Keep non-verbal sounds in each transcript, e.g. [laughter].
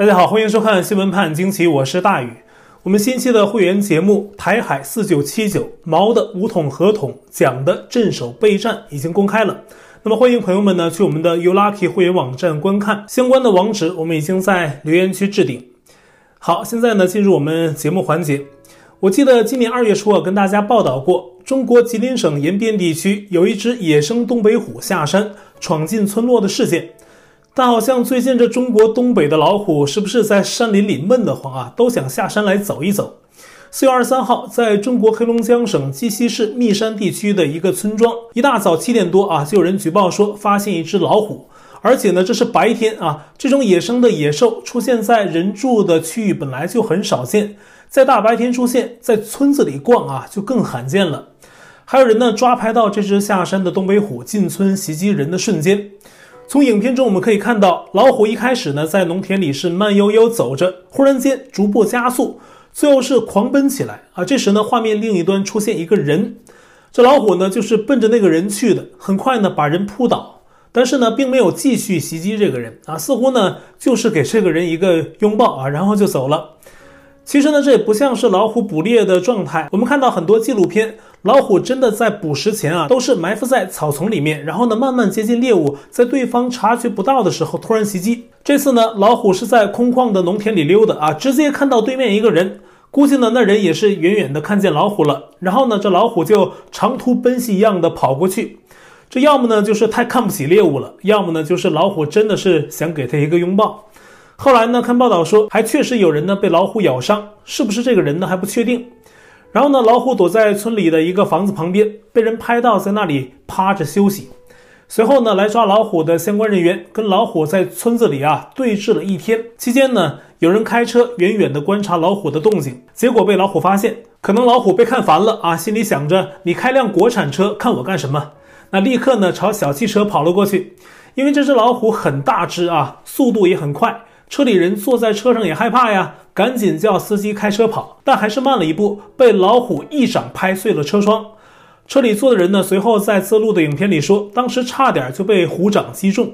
大家好，欢迎收看《新闻判惊奇》，我是大宇。我们新期的会员节目《台海四九七九毛的五统合统》讲的镇守备战已经公开了。那么欢迎朋友们呢去我们的 U Lucky 会员网站观看相关的网址，我们已经在留言区置顶。好，现在呢进入我们节目环节。我记得今年二月初啊跟大家报道过，中国吉林省延边地区有一只野生东北虎下山闯进村落的事件。但好像最近这中国东北的老虎是不是在山林里闷得慌啊？都想下山来走一走。四月二十三号，在中国黑龙江省鸡西市密山地区的一个村庄，一大早七点多啊，就有人举报说发现一只老虎，而且呢，这是白天啊。这种野生的野兽出现在人住的区域本来就很少见，在大白天出现在村子里逛啊，就更罕见了。还有人呢抓拍到这只下山的东北虎进村袭击人的瞬间。从影片中我们可以看到，老虎一开始呢在农田里是慢悠悠走着，忽然间逐步加速，最后是狂奔起来啊！这时呢，画面另一端出现一个人，这老虎呢就是奔着那个人去的，很快呢把人扑倒，但是呢并没有继续袭击这个人啊，似乎呢就是给这个人一个拥抱啊，然后就走了。其实呢，这也不像是老虎捕猎的状态。我们看到很多纪录片，老虎真的在捕食前啊，都是埋伏在草丛里面，然后呢，慢慢接近猎物，在对方察觉不到的时候突然袭击。这次呢，老虎是在空旷的农田里溜达啊，直接看到对面一个人，估计呢，那人也是远远的看见老虎了，然后呢，这老虎就长途奔袭一样的跑过去。这要么呢，就是太看不起猎物了，要么呢，就是老虎真的是想给他一个拥抱。后来呢，看报道说，还确实有人呢被老虎咬伤，是不是这个人呢还不确定。然后呢，老虎躲在村里的一个房子旁边，被人拍到在那里趴着休息。随后呢，来抓老虎的相关人员跟老虎在村子里啊对峙了一天。期间呢，有人开车远远的观察老虎的动静，结果被老虎发现。可能老虎被看烦了啊，心里想着你开辆国产车看我干什么？那立刻呢朝小汽车跑了过去。因为这只老虎很大只啊，速度也很快。车里人坐在车上也害怕呀，赶紧叫司机开车跑，但还是慢了一步，被老虎一掌拍碎了车窗。车里坐的人呢，随后在自录的影片里说，当时差点就被虎掌击中。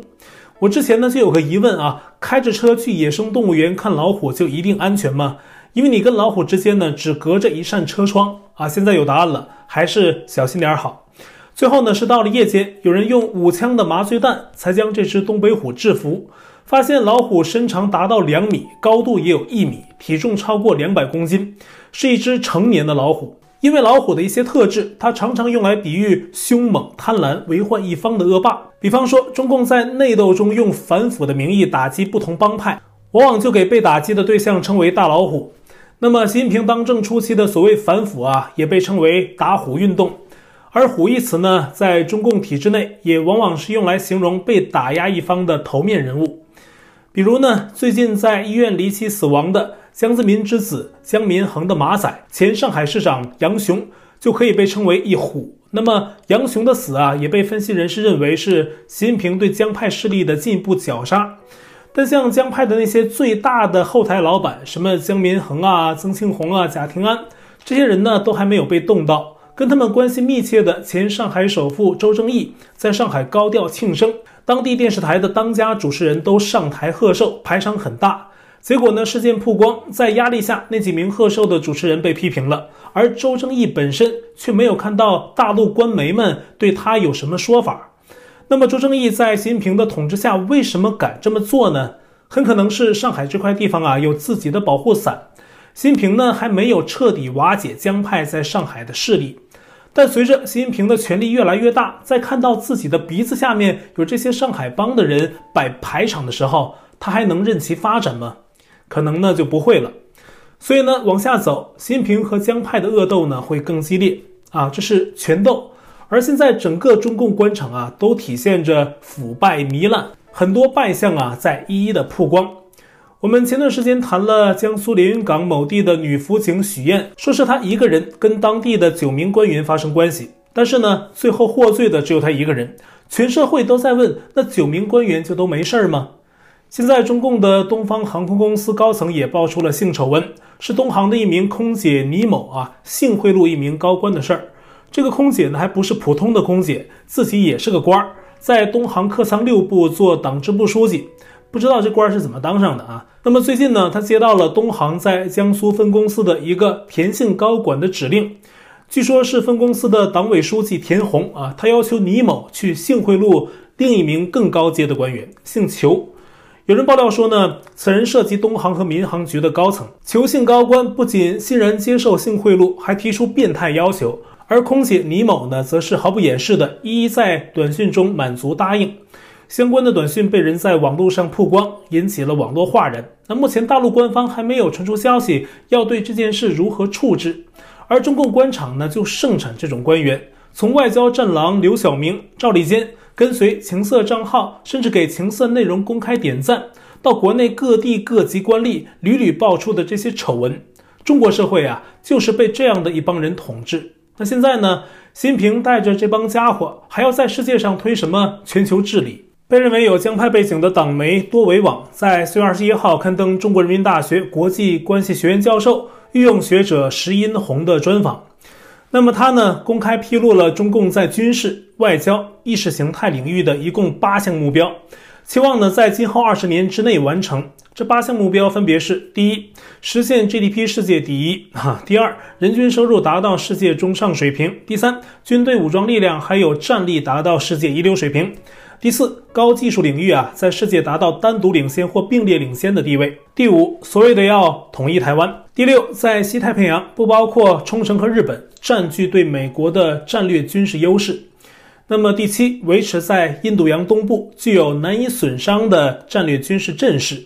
我之前呢就有个疑问啊，开着车去野生动物园看老虎就一定安全吗？因为你跟老虎之间呢只隔着一扇车窗啊。现在有答案了，还是小心点好。最后呢是到了夜间，有人用五枪的麻醉弹才将这只东北虎制服。发现老虎身长达到两米，高度也有一米，体重超过两百公斤，是一只成年的老虎。因为老虎的一些特质，它常常用来比喻凶猛、贪婪、为患一方的恶霸。比方说，中共在内斗中用反腐的名义打击不同帮派，往往就给被打击的对象称为大老虎。那么，习近平当政初期的所谓反腐啊，也被称为打虎运动。而“虎”一词呢，在中共体制内，也往往是用来形容被打压一方的头面人物。比如呢，最近在医院离奇死亡的江泽民之子江民恒的马仔，前上海市长杨雄就可以被称为一虎。那么杨雄的死啊，也被分析人士认为是习近平对江派势力的进一步绞杀。但像江派的那些最大的后台老板，什么江民恒啊、曾庆红啊、贾廷安这些人呢，都还没有被动到。跟他们关系密切的前上海首富周正义在上海高调庆生。当地电视台的当家主持人都上台贺寿，排场很大。结果呢，事件曝光，在压力下，那几名贺寿的主持人被批评了，而周正义本身却没有看到大陆官媒们对他有什么说法。那么，周正义在习近平的统治下，为什么敢这么做呢？很可能是上海这块地方啊，有自己的保护伞。习近平呢，还没有彻底瓦解江派在上海的势力。但随着习近平的权力越来越大，在看到自己的鼻子下面有这些上海帮的人摆排场的时候，他还能任其发展吗？可能呢就不会了。所以呢，往下走，习近平和江派的恶斗呢会更激烈啊，这是权斗。而现在整个中共官场啊，都体现着腐败糜烂，很多败相啊在一一的曝光。我们前段时间谈了江苏连云港某地的女辅警许燕，说是她一个人跟当地的九名官员发生关系，但是呢，最后获罪的只有她一个人。全社会都在问，那九名官员就都没事儿吗？现在中共的东方航空公司高层也爆出了性丑闻，是东航的一名空姐倪某啊性贿赂一名高官的事儿。这个空姐呢，还不是普通的空姐，自己也是个官儿，在东航客舱六部做党支部书记。不知道这官是怎么当上的啊？那么最近呢，他接到了东航在江苏分公司的一个田姓高管的指令，据说是分公司的党委书记田宏啊，他要求倪某去性贿赂另一名更高阶的官员，姓裘。有人爆料说呢，此人涉及东航和民航局的高层。裘姓高官不仅欣然接受性贿赂，还提出变态要求。而空姐倪某呢，则是毫不掩饰的一一在短讯中满足答应。相关的短讯被人在网络上曝光，引起了网络哗然。那目前大陆官方还没有传出消息要对这件事如何处置，而中共官场呢，就盛产这种官员，从外交战狼刘晓明、赵立坚。跟随情色账号，甚至给情色内容公开点赞，到国内各地各级官吏屡屡爆出的这些丑闻，中国社会啊，就是被这样的一帮人统治。那现在呢，习近平带着这帮家伙，还要在世界上推什么全球治理？被认为有江派背景的党媒多维网在四月二十一号刊登中国人民大学国际关系学院教授、御用学者石殷红的专访。那么他呢，公开披露了中共在军事、外交、意识形态领域的一共八项目标，期望呢在今后二十年之内完成。这八项目标分别是：第一，实现 GDP 世界第一；哈，第二，人均收入达到世界中上水平；第三，军队武装力量还有战力达到世界一流水平。第四，高技术领域啊，在世界达到单独领先或并列领先的地位。第五，所谓的要统一台湾。第六，在西太平洋不包括冲绳和日本，占据对美国的战略军事优势。那么第七，维持在印度洋东部具有难以损伤的战略军事阵势。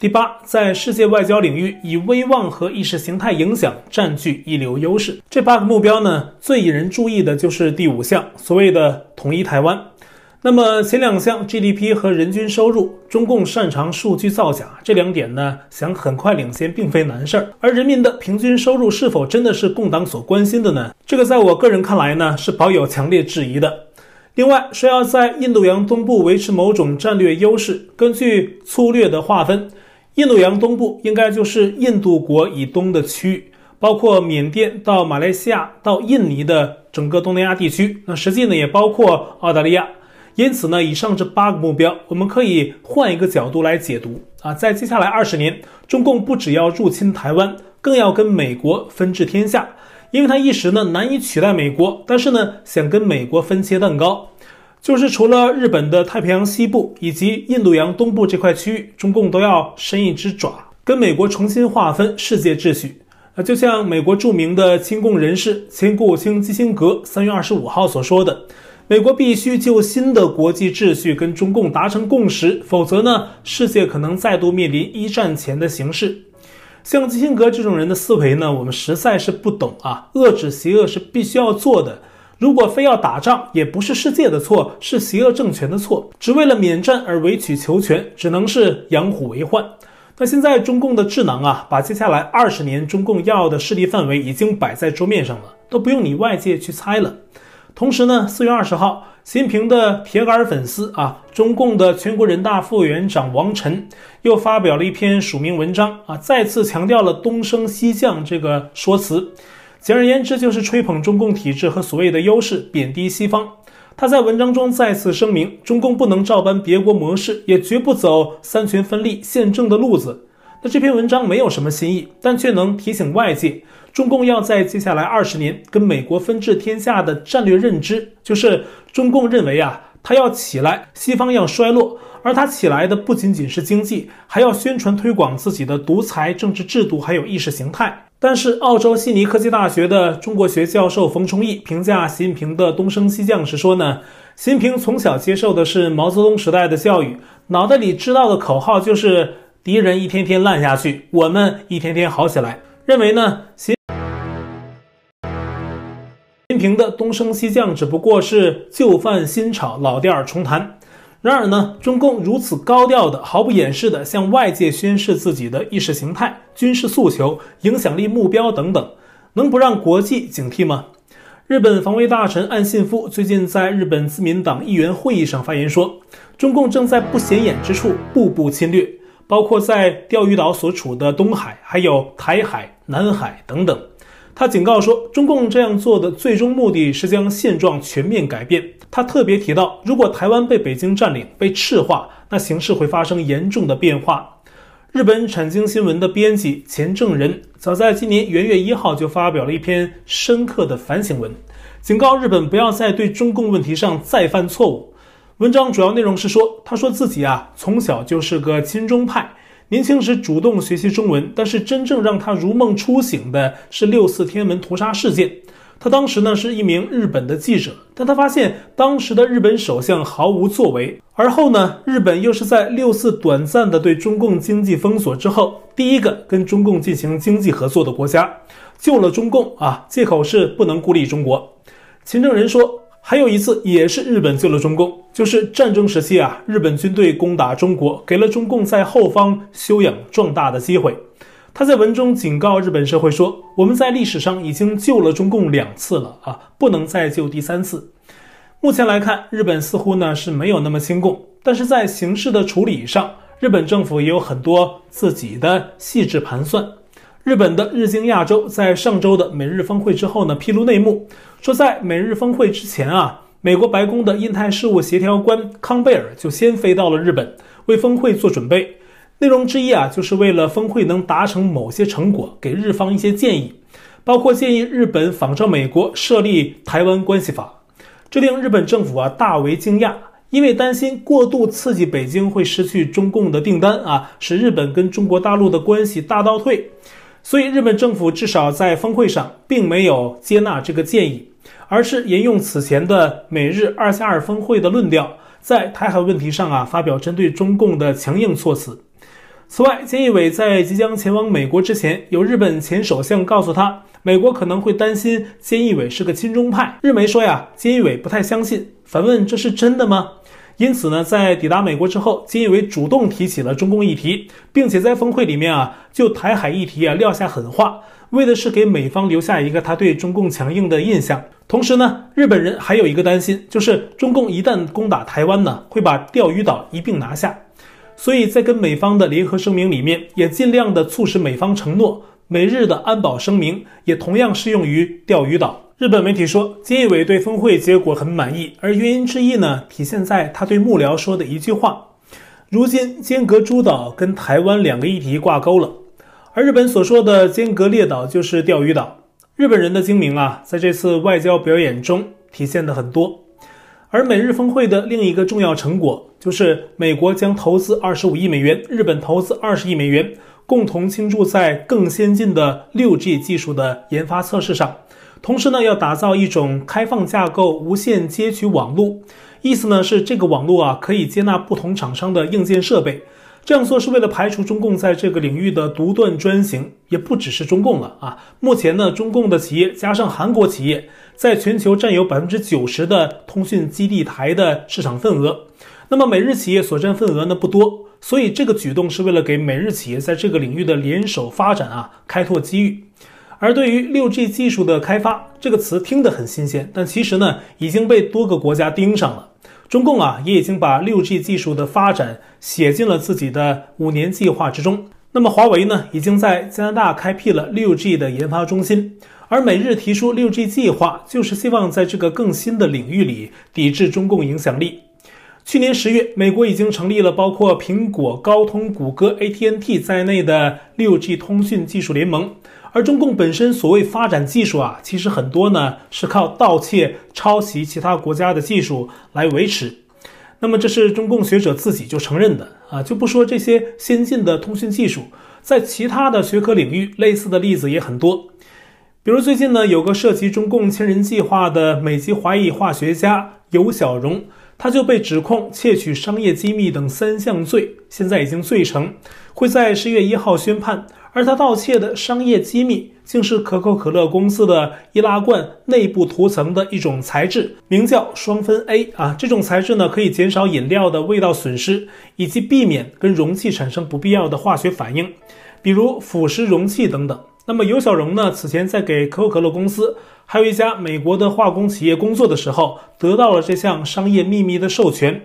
第八，在世界外交领域以威望和意识形态影响占据一流优势。这八个目标呢，最引人注意的就是第五项，所谓的统一台湾。那么前两项 GDP 和人均收入，中共擅长数据造假，这两点呢，想很快领先并非难事儿。而人民的平均收入是否真的是共党所关心的呢？这个在我个人看来呢，是抱有强烈质疑的。另外，说要在印度洋东部维持某种战略优势，根据粗略的划分，印度洋东部应该就是印度国以东的区域，包括缅甸到马来西亚到印尼的整个东南亚地区。那实际呢，也包括澳大利亚。因此呢，以上这八个目标，我们可以换一个角度来解读啊。在接下来二十年，中共不只要入侵台湾，更要跟美国分治天下，因为他一时呢难以取代美国，但是呢想跟美国分切蛋糕，就是除了日本的太平洋西部以及印度洋东部这块区域，中共都要伸一只爪，跟美国重新划分世界秩序啊。就像美国著名的亲共人士前国务卿基辛格三月二十五号所说的。美国必须就新的国际秩序跟中共达成共识，否则呢，世界可能再度面临一战前的形势。像基辛格这种人的思维呢，我们实在是不懂啊。遏制邪恶是必须要做的，如果非要打仗，也不是世界的错，是邪恶政权的错。只为了免战而委曲求全，只能是养虎为患。那现在中共的智囊啊，把接下来二十年中共要的势力范围已经摆在桌面上了，都不用你外界去猜了。同时呢，四月二十号，习近平的铁杆粉丝啊，中共的全国人大副委员长王晨又发表了一篇署名文章啊，再次强调了东升西降这个说辞。简而言之，就是吹捧中共体制和所谓的优势，贬低西方。他在文章中再次声明，中共不能照搬别国模式，也绝不走三权分立、宪政的路子。那这篇文章没有什么新意，但却能提醒外界。中共要在接下来二十年跟美国分治天下的战略认知，就是中共认为啊，他要起来，西方要衰落，而他起来的不仅仅是经济，还要宣传推广自己的独裁政治制度，还有意识形态。但是，澳洲悉尼科技大学的中国学教授冯崇义评价习近平的东升西降时说呢，习近平从小接受的是毛泽东时代的教育，脑袋里知道的口号就是敌人一天天烂下去，我们一天天好起来。认为呢，习。平的东升西降只不过是旧饭新炒，老调重弹。然而呢，中共如此高调的、毫不掩饰的向外界宣示自己的意识形态、军事诉求、影响力目标等等，能不让国际警惕吗？日本防卫大臣岸信夫最近在日本自民党议员会议上发言说，中共正在不显眼之处步步侵略，包括在钓鱼岛所处的东海，还有台海、南海等等。他警告说，中共这样做的最终目的是将现状全面改变。他特别提到，如果台湾被北京占领、被赤化，那形势会发生严重的变化。日本产经新闻的编辑钱正人早在今年元月一号就发表了一篇深刻的反省文，警告日本不要在对中共问题上再犯错误。文章主要内容是说，他说自己啊从小就是个亲中派，年轻时主动学习中文，但是真正让他如梦初醒的是六四天安门屠杀事件。他当时呢是一名日本的记者，但他发现当时的日本首相毫无作为。而后呢，日本又是在六四短暂的对中共经济封锁之后，第一个跟中共进行经济合作的国家，救了中共啊，借口是不能孤立中国。秦正人说，还有一次也是日本救了中共，就是战争时期啊，日本军队攻打中国，给了中共在后方休养壮大的机会。他在文中警告日本社会说：“我们在历史上已经救了中共两次了啊，不能再救第三次。”目前来看，日本似乎呢是没有那么亲共，但是在形势的处理上，日本政府也有很多自己的细致盘算。日本的日经亚洲在上周的美日峰会之后呢，披露内幕，说在美日峰会之前啊，美国白宫的印太事务协调官康贝尔就先飞到了日本，为峰会做准备。内容之一啊，就是为了峰会能达成某些成果，给日方一些建议，包括建议日本仿照美国设立台湾关系法。这令日本政府啊大为惊讶，因为担心过度刺激北京会失去中共的订单啊，使日本跟中国大陆的关系大倒退。所以日本政府至少在峰会上并没有接纳这个建议，而是沿用此前的美日二加二峰会的论调，在台海问题上啊发表针对中共的强硬措辞。此外，菅义伟在即将前往美国之前，有日本前首相告诉他，美国可能会担心菅义伟是个亲中派。日媒说呀，菅义伟不太相信，反问这是真的吗？因此呢，在抵达美国之后，菅义伟主动提起了中共议题，并且在峰会里面啊，就台海议题啊撂下狠话，为的是给美方留下一个他对中共强硬的印象。同时呢，日本人还有一个担心，就是中共一旦攻打台湾呢，会把钓鱼岛一并拿下。所以在跟美方的联合声明里面，也尽量的促使美方承诺，美日的安保声明也同样适用于钓鱼岛。日本媒体说，菅义伟对峰会结果很满意，而原因之一呢，体现在他对幕僚说的一句话：如今尖阁诸岛跟台湾两个议题挂钩了，而日本所说的尖阁列岛就是钓鱼岛。日本人的精明啊，在这次外交表演中体现得很多。而美日峰会的另一个重要成果，就是美国将投资二十五亿美元，日本投资二十亿美元，共同倾注在更先进的六 G 技术的研发测试上。同时呢，要打造一种开放架构无线接取网络，意思呢是这个网络啊可以接纳不同厂商的硬件设备。这样做是为了排除中共在这个领域的独断专行，也不只是中共了啊。目前呢，中共的企业加上韩国企业，在全球占有百分之九十的通讯基地台的市场份额。那么美日企业所占份额呢不多，所以这个举动是为了给美日企业在这个领域的联手发展啊开拓机遇。而对于六 G 技术的开发，这个词听得很新鲜，但其实呢已经被多个国家盯上了。中共啊，也已经把六 G 技术的发展写进了自己的五年计划之中。那么，华为呢，已经在加拿大开辟了六 G 的研发中心。而美日提出六 G 计划，就是希望在这个更新的领域里抵制中共影响力。去年十月，美国已经成立了包括苹果、高通、谷歌、AT&T 在内的六 G 通讯技术联盟。而中共本身所谓发展技术啊，其实很多呢是靠盗窃、抄袭其他国家的技术来维持。那么这是中共学者自己就承认的啊，就不说这些先进的通讯技术，在其他的学科领域，类似的例子也很多。比如最近呢，有个涉及中共千人计划的美籍华裔化学家尤小荣，他就被指控窃取商业机密等三项罪，现在已经罪成，会在十月一号宣判。而他盗窃的商业机密，竟是可口可乐公司的易拉罐内部涂层的一种材质，名叫双酚 A 啊。这种材质呢，可以减少饮料的味道损失，以及避免跟容器产生不必要的化学反应，比如腐蚀容器等等。那么尤小荣呢，此前在给可口可乐公司还有一家美国的化工企业工作的时候，得到了这项商业秘密的授权，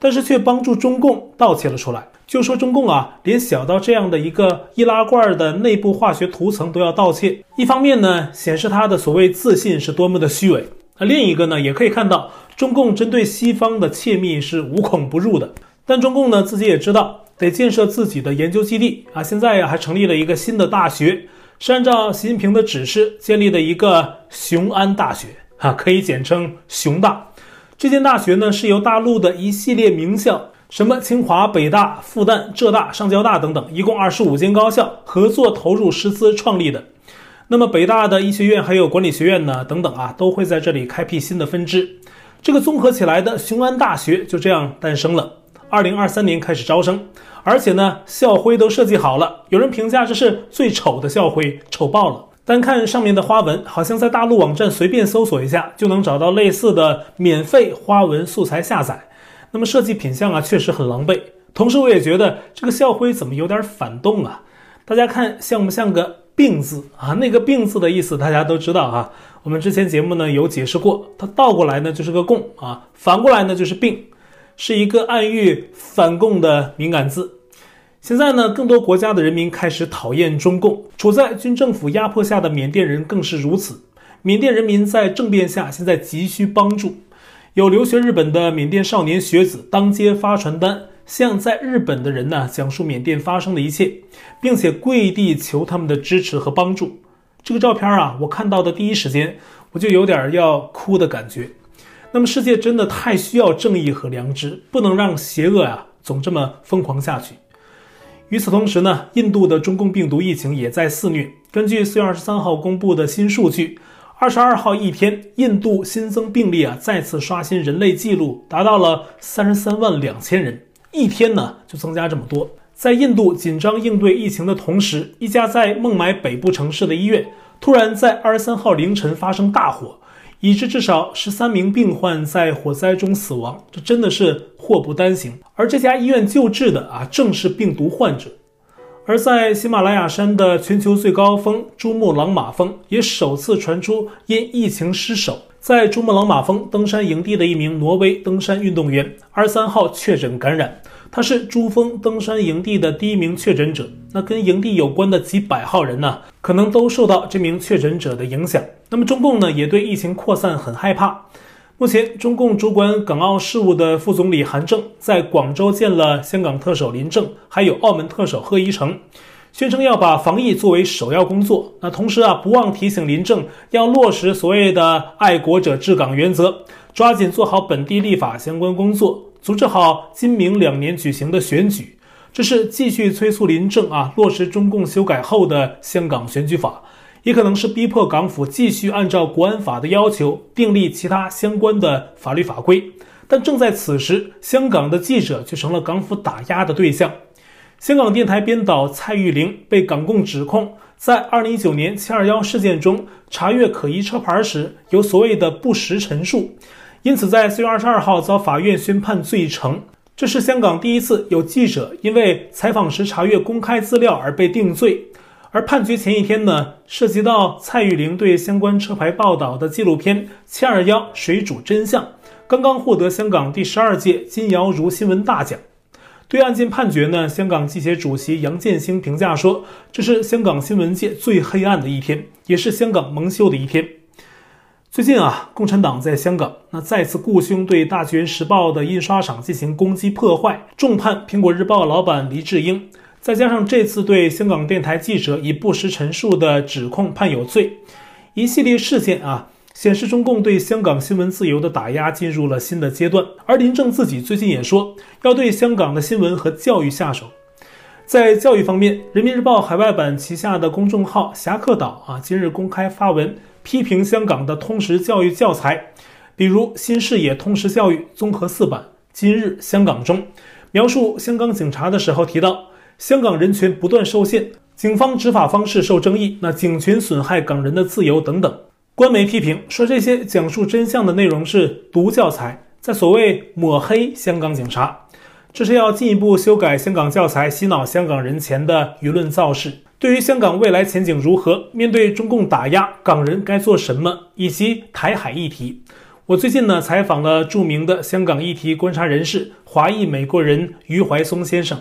但是却帮助中共盗窃了出来。就说中共啊，连小到这样的一个易拉罐的内部化学涂层都要盗窃，一方面呢，显示他的所谓自信是多么的虚伪；那另一个呢，也可以看到中共针对西方的窃密是无孔不入的。但中共呢，自己也知道，得建设自己的研究基地啊。现在呀，还成立了一个新的大学，是按照习近平的指示建立的一个雄安大学啊，可以简称雄大。这间大学呢，是由大陆的一系列名校，什么清华、北大、复旦、浙大、上交大等等，一共二十五间高校合作投入师资创立的。那么北大的医学院还有管理学院呢，等等啊，都会在这里开辟新的分支。这个综合起来的雄安大学就这样诞生了。二零二三年开始招生，而且呢，校徽都设计好了。有人评价这是最丑的校徽，丑爆了。单看上面的花纹，好像在大陆网站随便搜索一下就能找到类似的免费花纹素材下载。那么设计品相啊，确实很狼狈。同时，我也觉得这个校徽怎么有点反动啊？大家看像不像个？病字啊，那个病字的意思大家都知道啊。我们之前节目呢有解释过，它倒过来呢就是个共啊，反过来呢就是病，是一个暗喻反共的敏感字。现在呢，更多国家的人民开始讨厌中共，处在军政府压迫下的缅甸人更是如此。缅甸人民在政变下现在急需帮助，有留学日本的缅甸少年学子当街发传单。向在日本的人呢讲述缅甸发生的一切，并且跪地求他们的支持和帮助。这个照片啊，我看到的第一时间我就有点要哭的感觉。那么世界真的太需要正义和良知，不能让邪恶啊总这么疯狂下去。与此同时呢，印度的中共病毒疫情也在肆虐。根据四月二十三号公布的新数据，二十二号一天，印度新增病例啊再次刷新人类记录，达到了三十三万两千人。一天呢就增加这么多，在印度紧张应对疫情的同时，一家在孟买北部城市的医院突然在二十三号凌晨发生大火，以致至少十三名病患在火灾中死亡，这真的是祸不单行。而这家医院救治的啊正是病毒患者。而在喜马拉雅山的全球最高峰珠穆朗玛峰，也首次传出因疫情失守。在珠穆朗玛峰登山营地的一名挪威登山运动员，二十三号确诊感染，他是珠峰登山营地的第一名确诊者。那跟营地有关的几百号人呢，可能都受到这名确诊者的影响。那么中共呢，也对疫情扩散很害怕。目前，中共主管港澳事务的副总理韩正在广州见了香港特首林郑，还有澳门特首贺一诚。宣称要把防疫作为首要工作，那同时啊，不忘提醒林郑要落实所谓的爱国者治港原则，抓紧做好本地立法相关工作，组织好今明两年举行的选举。这是继续催促林郑啊落实中共修改后的香港选举法，也可能是逼迫港府继续按照国安法的要求订立其他相关的法律法规。但正在此时，香港的记者却成了港府打压的对象。香港电台编导蔡玉玲被港共指控，在二零一九年七二幺事件中查阅可疑车牌时有所谓的不实陈述，因此在四月二十二号遭法院宣判罪成。这是香港第一次有记者因为采访时查阅公开资料而被定罪。而判决前一天呢，涉及到蔡玉玲对相关车牌报道的纪录片《七二幺水煮真相》，刚刚获得香港第十二届金瑶如新闻大奖。对案件判决呢，香港记协主席杨建兴评价说：“这是香港新闻界最黑暗的一天，也是香港蒙羞的一天。”最近啊，共产党在香港那再次雇凶对《大纪元时报》的印刷厂进行攻击破坏，重判《苹果日报》老板黎智英，再加上这次对香港电台记者以不实陈述的指控判有罪，一系列事件啊。显示中共对香港新闻自由的打压进入了新的阶段，而林郑自己最近也说要对香港的新闻和教育下手。在教育方面，人民日报海外版旗下的公众号“侠客岛”啊，今日公开发文批评香港的通识教育教材，比如《新视野通识教育综合四版》《今日香港》中，描述香港警察的时候提到，香港人权不断受限，警方执法方式受争议，那警权损害港人的自由等等。官媒批评说，这些讲述真相的内容是毒教材，在所谓抹黑香港警察，这是要进一步修改香港教材，洗脑香港人前的舆论造势。对于香港未来前景如何，面对中共打压，港人该做什么，以及台海议题，我最近呢采访了著名的香港议题观察人士、华裔美国人余怀松先生，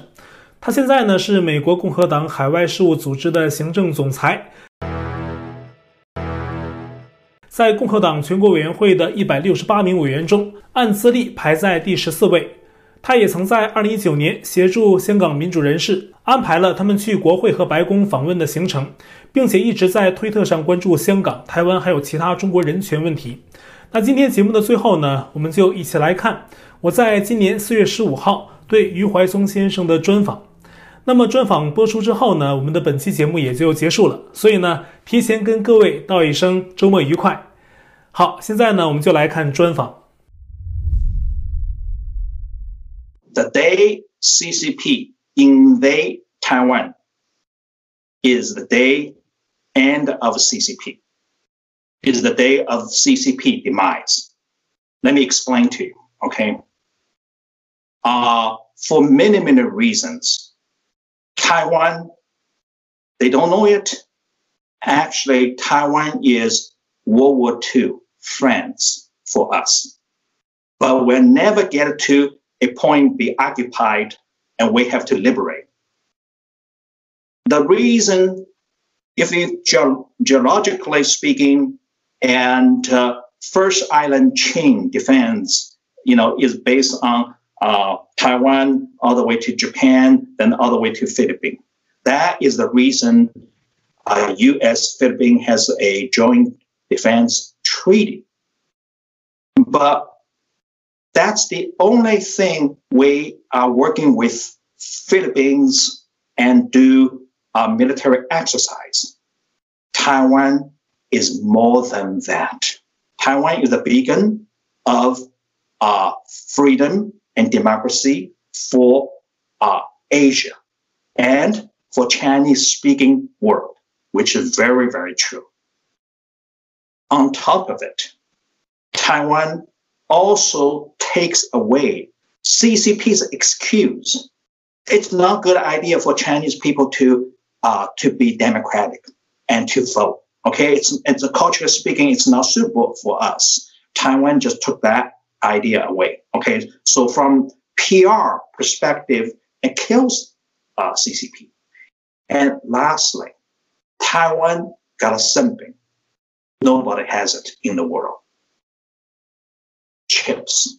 他现在呢是美国共和党海外事务组织的行政总裁。在共和党全国委员会的一百六十八名委员中，按资历排在第十四位。他也曾在2019年协助香港民主人士安排了他们去国会和白宫访问的行程，并且一直在推特上关注香港、台湾还有其他中国人权问题。那今天节目的最后呢，我们就一起来看我在今年4月15号对余怀松先生的专访。那么专访播出之后呢，我们的本期节目也就结束了。所以呢，提前跟各位道一声周末愉快。好，现在呢，我们就来看专访。The day CCP invade Taiwan is the day end of CCP. Is the day of CCP demise. Let me explain to you. Okay. Uh, for many, many reasons, Taiwan, they don't know it. Actually, Taiwan is World War II friends for us. But we'll never get to a point be occupied and we have to liberate. The reason, if you ge- geologically speaking, and uh, first island chain defense, you know, is based on uh, Taiwan all the way to Japan, then all the way to Philippines. That is the reason uh, U.S. Philippines has a joint defense treaty. But that's the only thing we are working with Philippines and do a military exercise. Taiwan is more than that. Taiwan is a beacon of uh, freedom and democracy for uh, Asia and for Chinese speaking world, which is very, very true. On top of it, Taiwan also takes away CCP's excuse. It's not a good idea for Chinese people to uh, to be democratic and to vote. Okay, it's it's a culturally speaking, it's not suitable for us. Taiwan just took that idea away. Okay, so from PR perspective, it kills uh, CCP. And lastly, Taiwan got a something. Nobody has it in the world chips,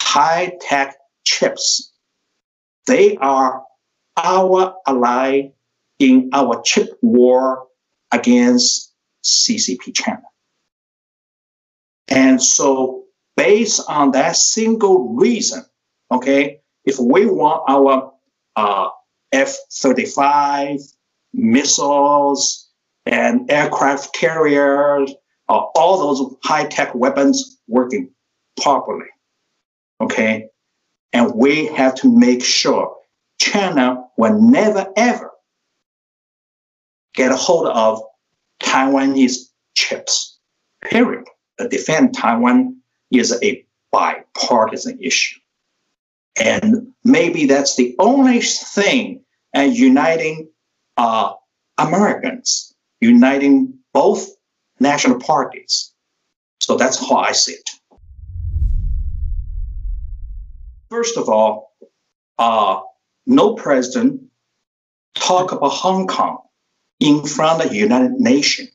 high tech chips. They are our ally in our chip war against CCP China. And so, based on that single reason, okay, if we want our uh, F 35 missiles and aircraft carriers, uh, all those high tech weapons working properly. Okay. And we have to make sure China will never ever get a hold of Taiwanese chips. Period. The defend Taiwan is a bipartisan issue. And maybe that's the only thing uh, uniting uh, Americans, uniting both national parties. So that's how I see it. First of all, uh, no president talk about Hong Kong in front of the United Nations.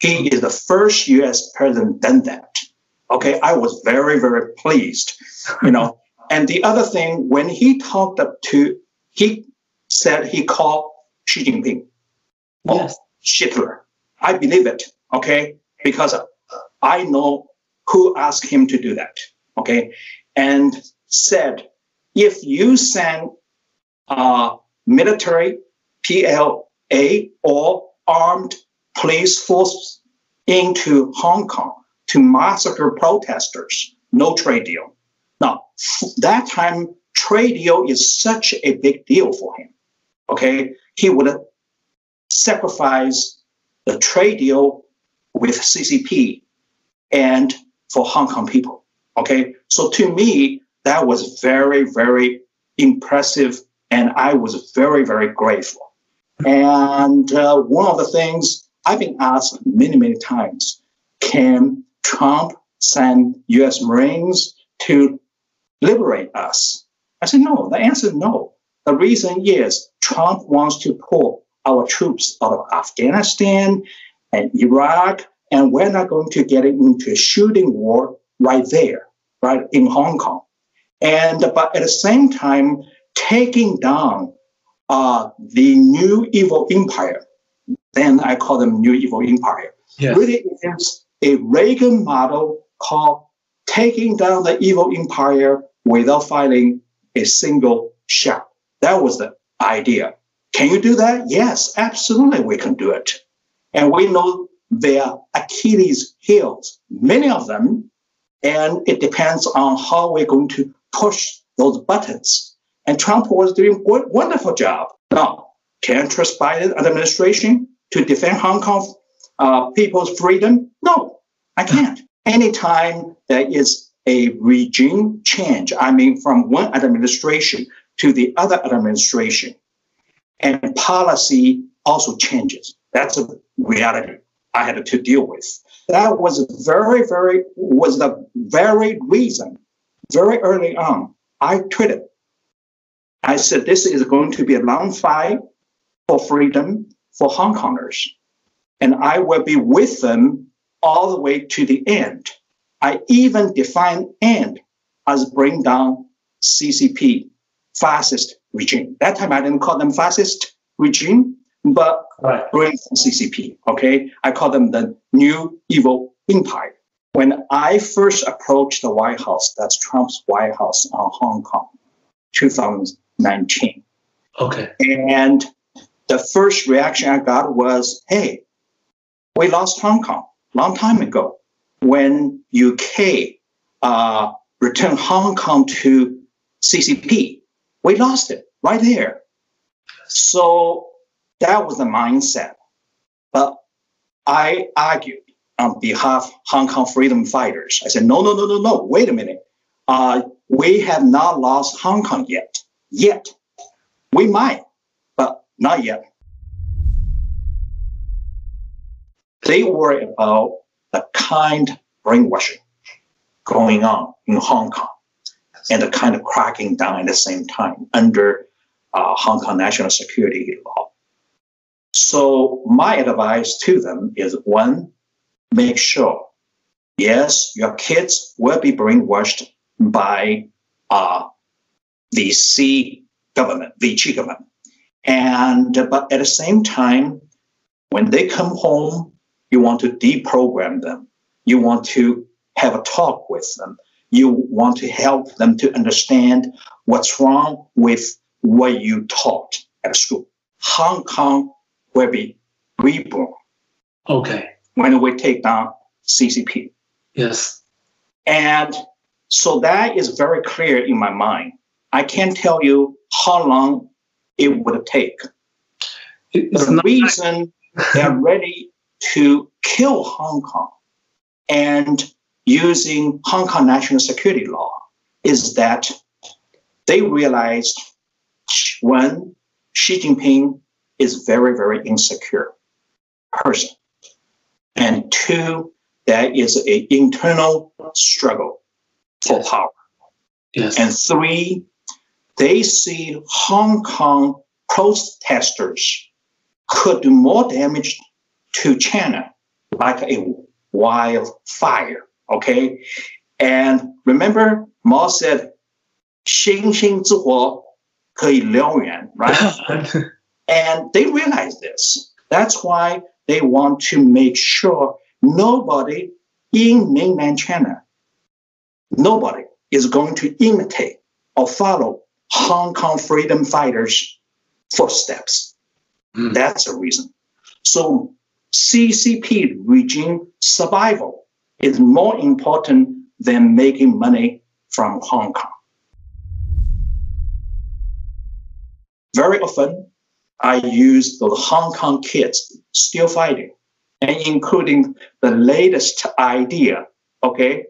He is the first U.S. president done that. Okay, I was very, very pleased, you know. [laughs] and the other thing, when he talked up to, he said he called Xi Jinping yes. Hitler. I believe it, okay, because I know who asked him to do that, okay. And said, if you send uh, military PLA or armed police force into Hong Kong to massacre protesters, no trade deal. Now, that time, trade deal is such a big deal for him. Okay, he would sacrifice the trade deal with CCP and for Hong Kong people. Okay, so to me, that was very, very impressive. And I was very, very grateful. And uh, one of the things I've been asked many, many times can Trump send US Marines to liberate us? I said, no. The answer is no. The reason is Trump wants to pull our troops out of Afghanistan and Iraq, and we're not going to get into a shooting war right there, right in Hong Kong. And but at the same time, taking down uh, the new evil empire. Then I call them new evil empire. Yes. Really is a Reagan model called taking down the evil empire without fighting a single shot. That was the idea. Can you do that? Yes, absolutely, we can do it. And we know their Achilles heels, many of them, and it depends on how we're going to push those buttons. And Trump was doing a wonderful job. Now, can I trust Biden administration to defend Hong Kong uh, people's freedom? No, I can't. Anytime there is a regime change, I mean, from one administration to the other administration, and policy also changes. That's a reality I had to deal with. That was very, very was the very reason. Very early on, I tweeted. I said this is going to be a long fight for freedom for Hong Kongers, and I will be with them all the way to the end. I even define end as bring down CCP fascist regime. That time I didn't call them fascist regime, but Right. bring down CCP. Okay, I call them the new evil empire. When I first approached the White House, that's Trump's White House on Hong Kong, 2019. Okay. And the first reaction I got was, hey, we lost Hong Kong long time ago when UK uh, returned Hong Kong to CCP. We lost it right there. So that was the mindset. But I argued on behalf of Hong Kong freedom fighters. I said, no, no, no, no, no, wait a minute. Uh, we have not lost Hong Kong yet. Yet. We might, but not yet. They worry about the kind brainwashing going on in Hong Kong and the kind of cracking down at the same time under uh, Hong Kong national security law. So my advice to them is one, make sure, yes, your kids will be brainwashed by uh, the C government, Vichy government. And but at the same time, when they come home, you want to deprogram them. You want to have a talk with them. You want to help them to understand what's wrong with what you taught at school. Hong Kong will be reborn Okay. When we take down CCP. Yes. And so that is very clear in my mind. I can't tell you how long it would take. It's the reason [laughs] they're ready to kill Hong Kong and using Hong Kong national security law is that they realized one, Xi Jinping is very, very insecure person And two, there is an internal struggle for Yes. power. yes. And three, they see Hong Kong protesters could do more damage to China like a wildfire. Okay. And remember, Mao said, 星星之火可以燎原, right? [laughs] And they realize this. That's why they want to make sure nobody in mainland China, nobody is going to imitate or follow Hong Kong freedom fighters' footsteps. Mm. That's the reason. So CCP regime survival is more important than making money from Hong Kong. Very often, I use the Hong Kong kids still fighting, and including the latest idea, okay,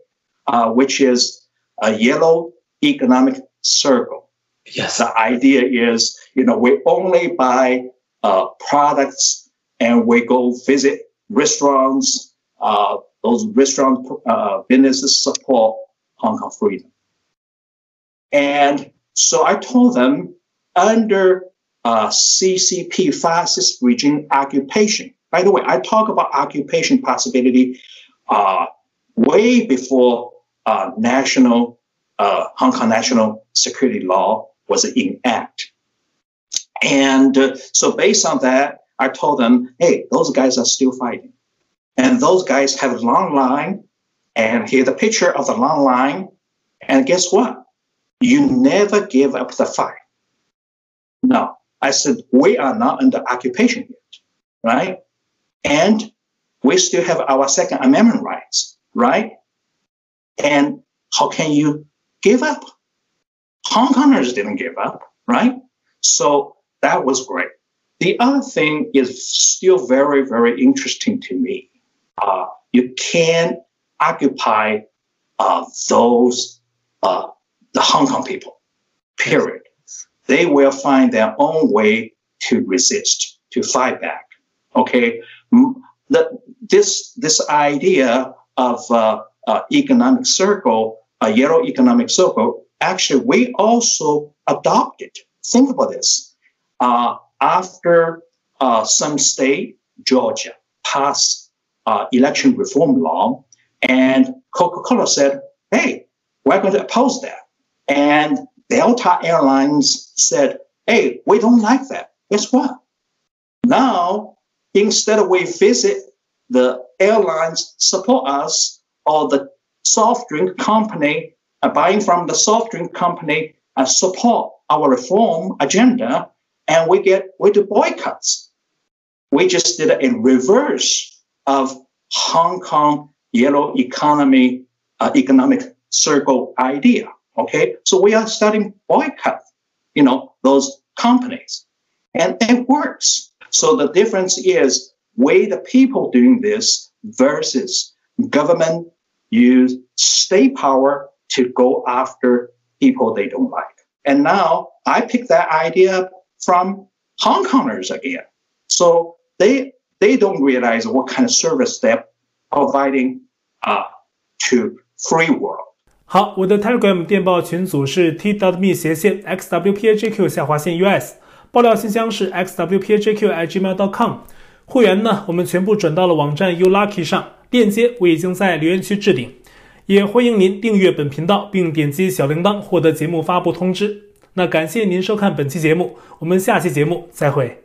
uh, which is a yellow economic circle. yes. The idea is, you know, we only buy uh, products and we go visit restaurants. Uh, those restaurant uh, businesses support Hong Kong freedom. And so I told them under uh, CCP fascist regime occupation. By the way, I talk about occupation possibility uh, way before uh, national uh, Hong Kong national security law was enacted. And uh, so based on that, I told them, hey, those guys are still fighting. And those guys have a long line. And here's a picture of the long line. And guess what? You never give up the fight. No, I said, we are not under occupation yet, right? And we still have our Second Amendment rights, right? And how can you give up? Hong Kongers didn't give up, right? So that was great. The other thing is still very, very interesting to me. Uh, you can occupy uh, those, uh, the Hong Kong people, period. They will find their own way to resist, to fight back. Okay, the, this this idea of uh, uh, economic circle, a yellow economic circle, actually we also adopted. Think about this. Uh, after uh, some state, Georgia, passed uh, election reform law, and Coca-Cola said, "Hey, we're going to oppose that," and Delta Airlines said, "Hey, we don't like that." Guess what? Now, instead of we visit the airlines support us or the soft drink company uh, buying from the soft drink company uh, support our reform agenda and we get we do boycotts we just did a reverse of hong kong yellow economy uh, economic circle idea okay so we are starting boycott you know those companies and it works so the difference is we the people doing this versus government use state power to go after people they don't like. And now I pick that idea from Hong Kongers again. So they they don't realize what kind of service they're providing uh, to free world. 好，我的 Telegram 电报群组是 t.me 斜线 xwpajq 下划线 us，爆料信箱是 xwpajq@gmail.com。会员呢，我们全部转到了网站 u lucky 上，链接我已经在留言区置顶。也欢迎您订阅本频道，并点击小铃铛获得节目发布通知。那感谢您收看本期节目，我们下期节目再会。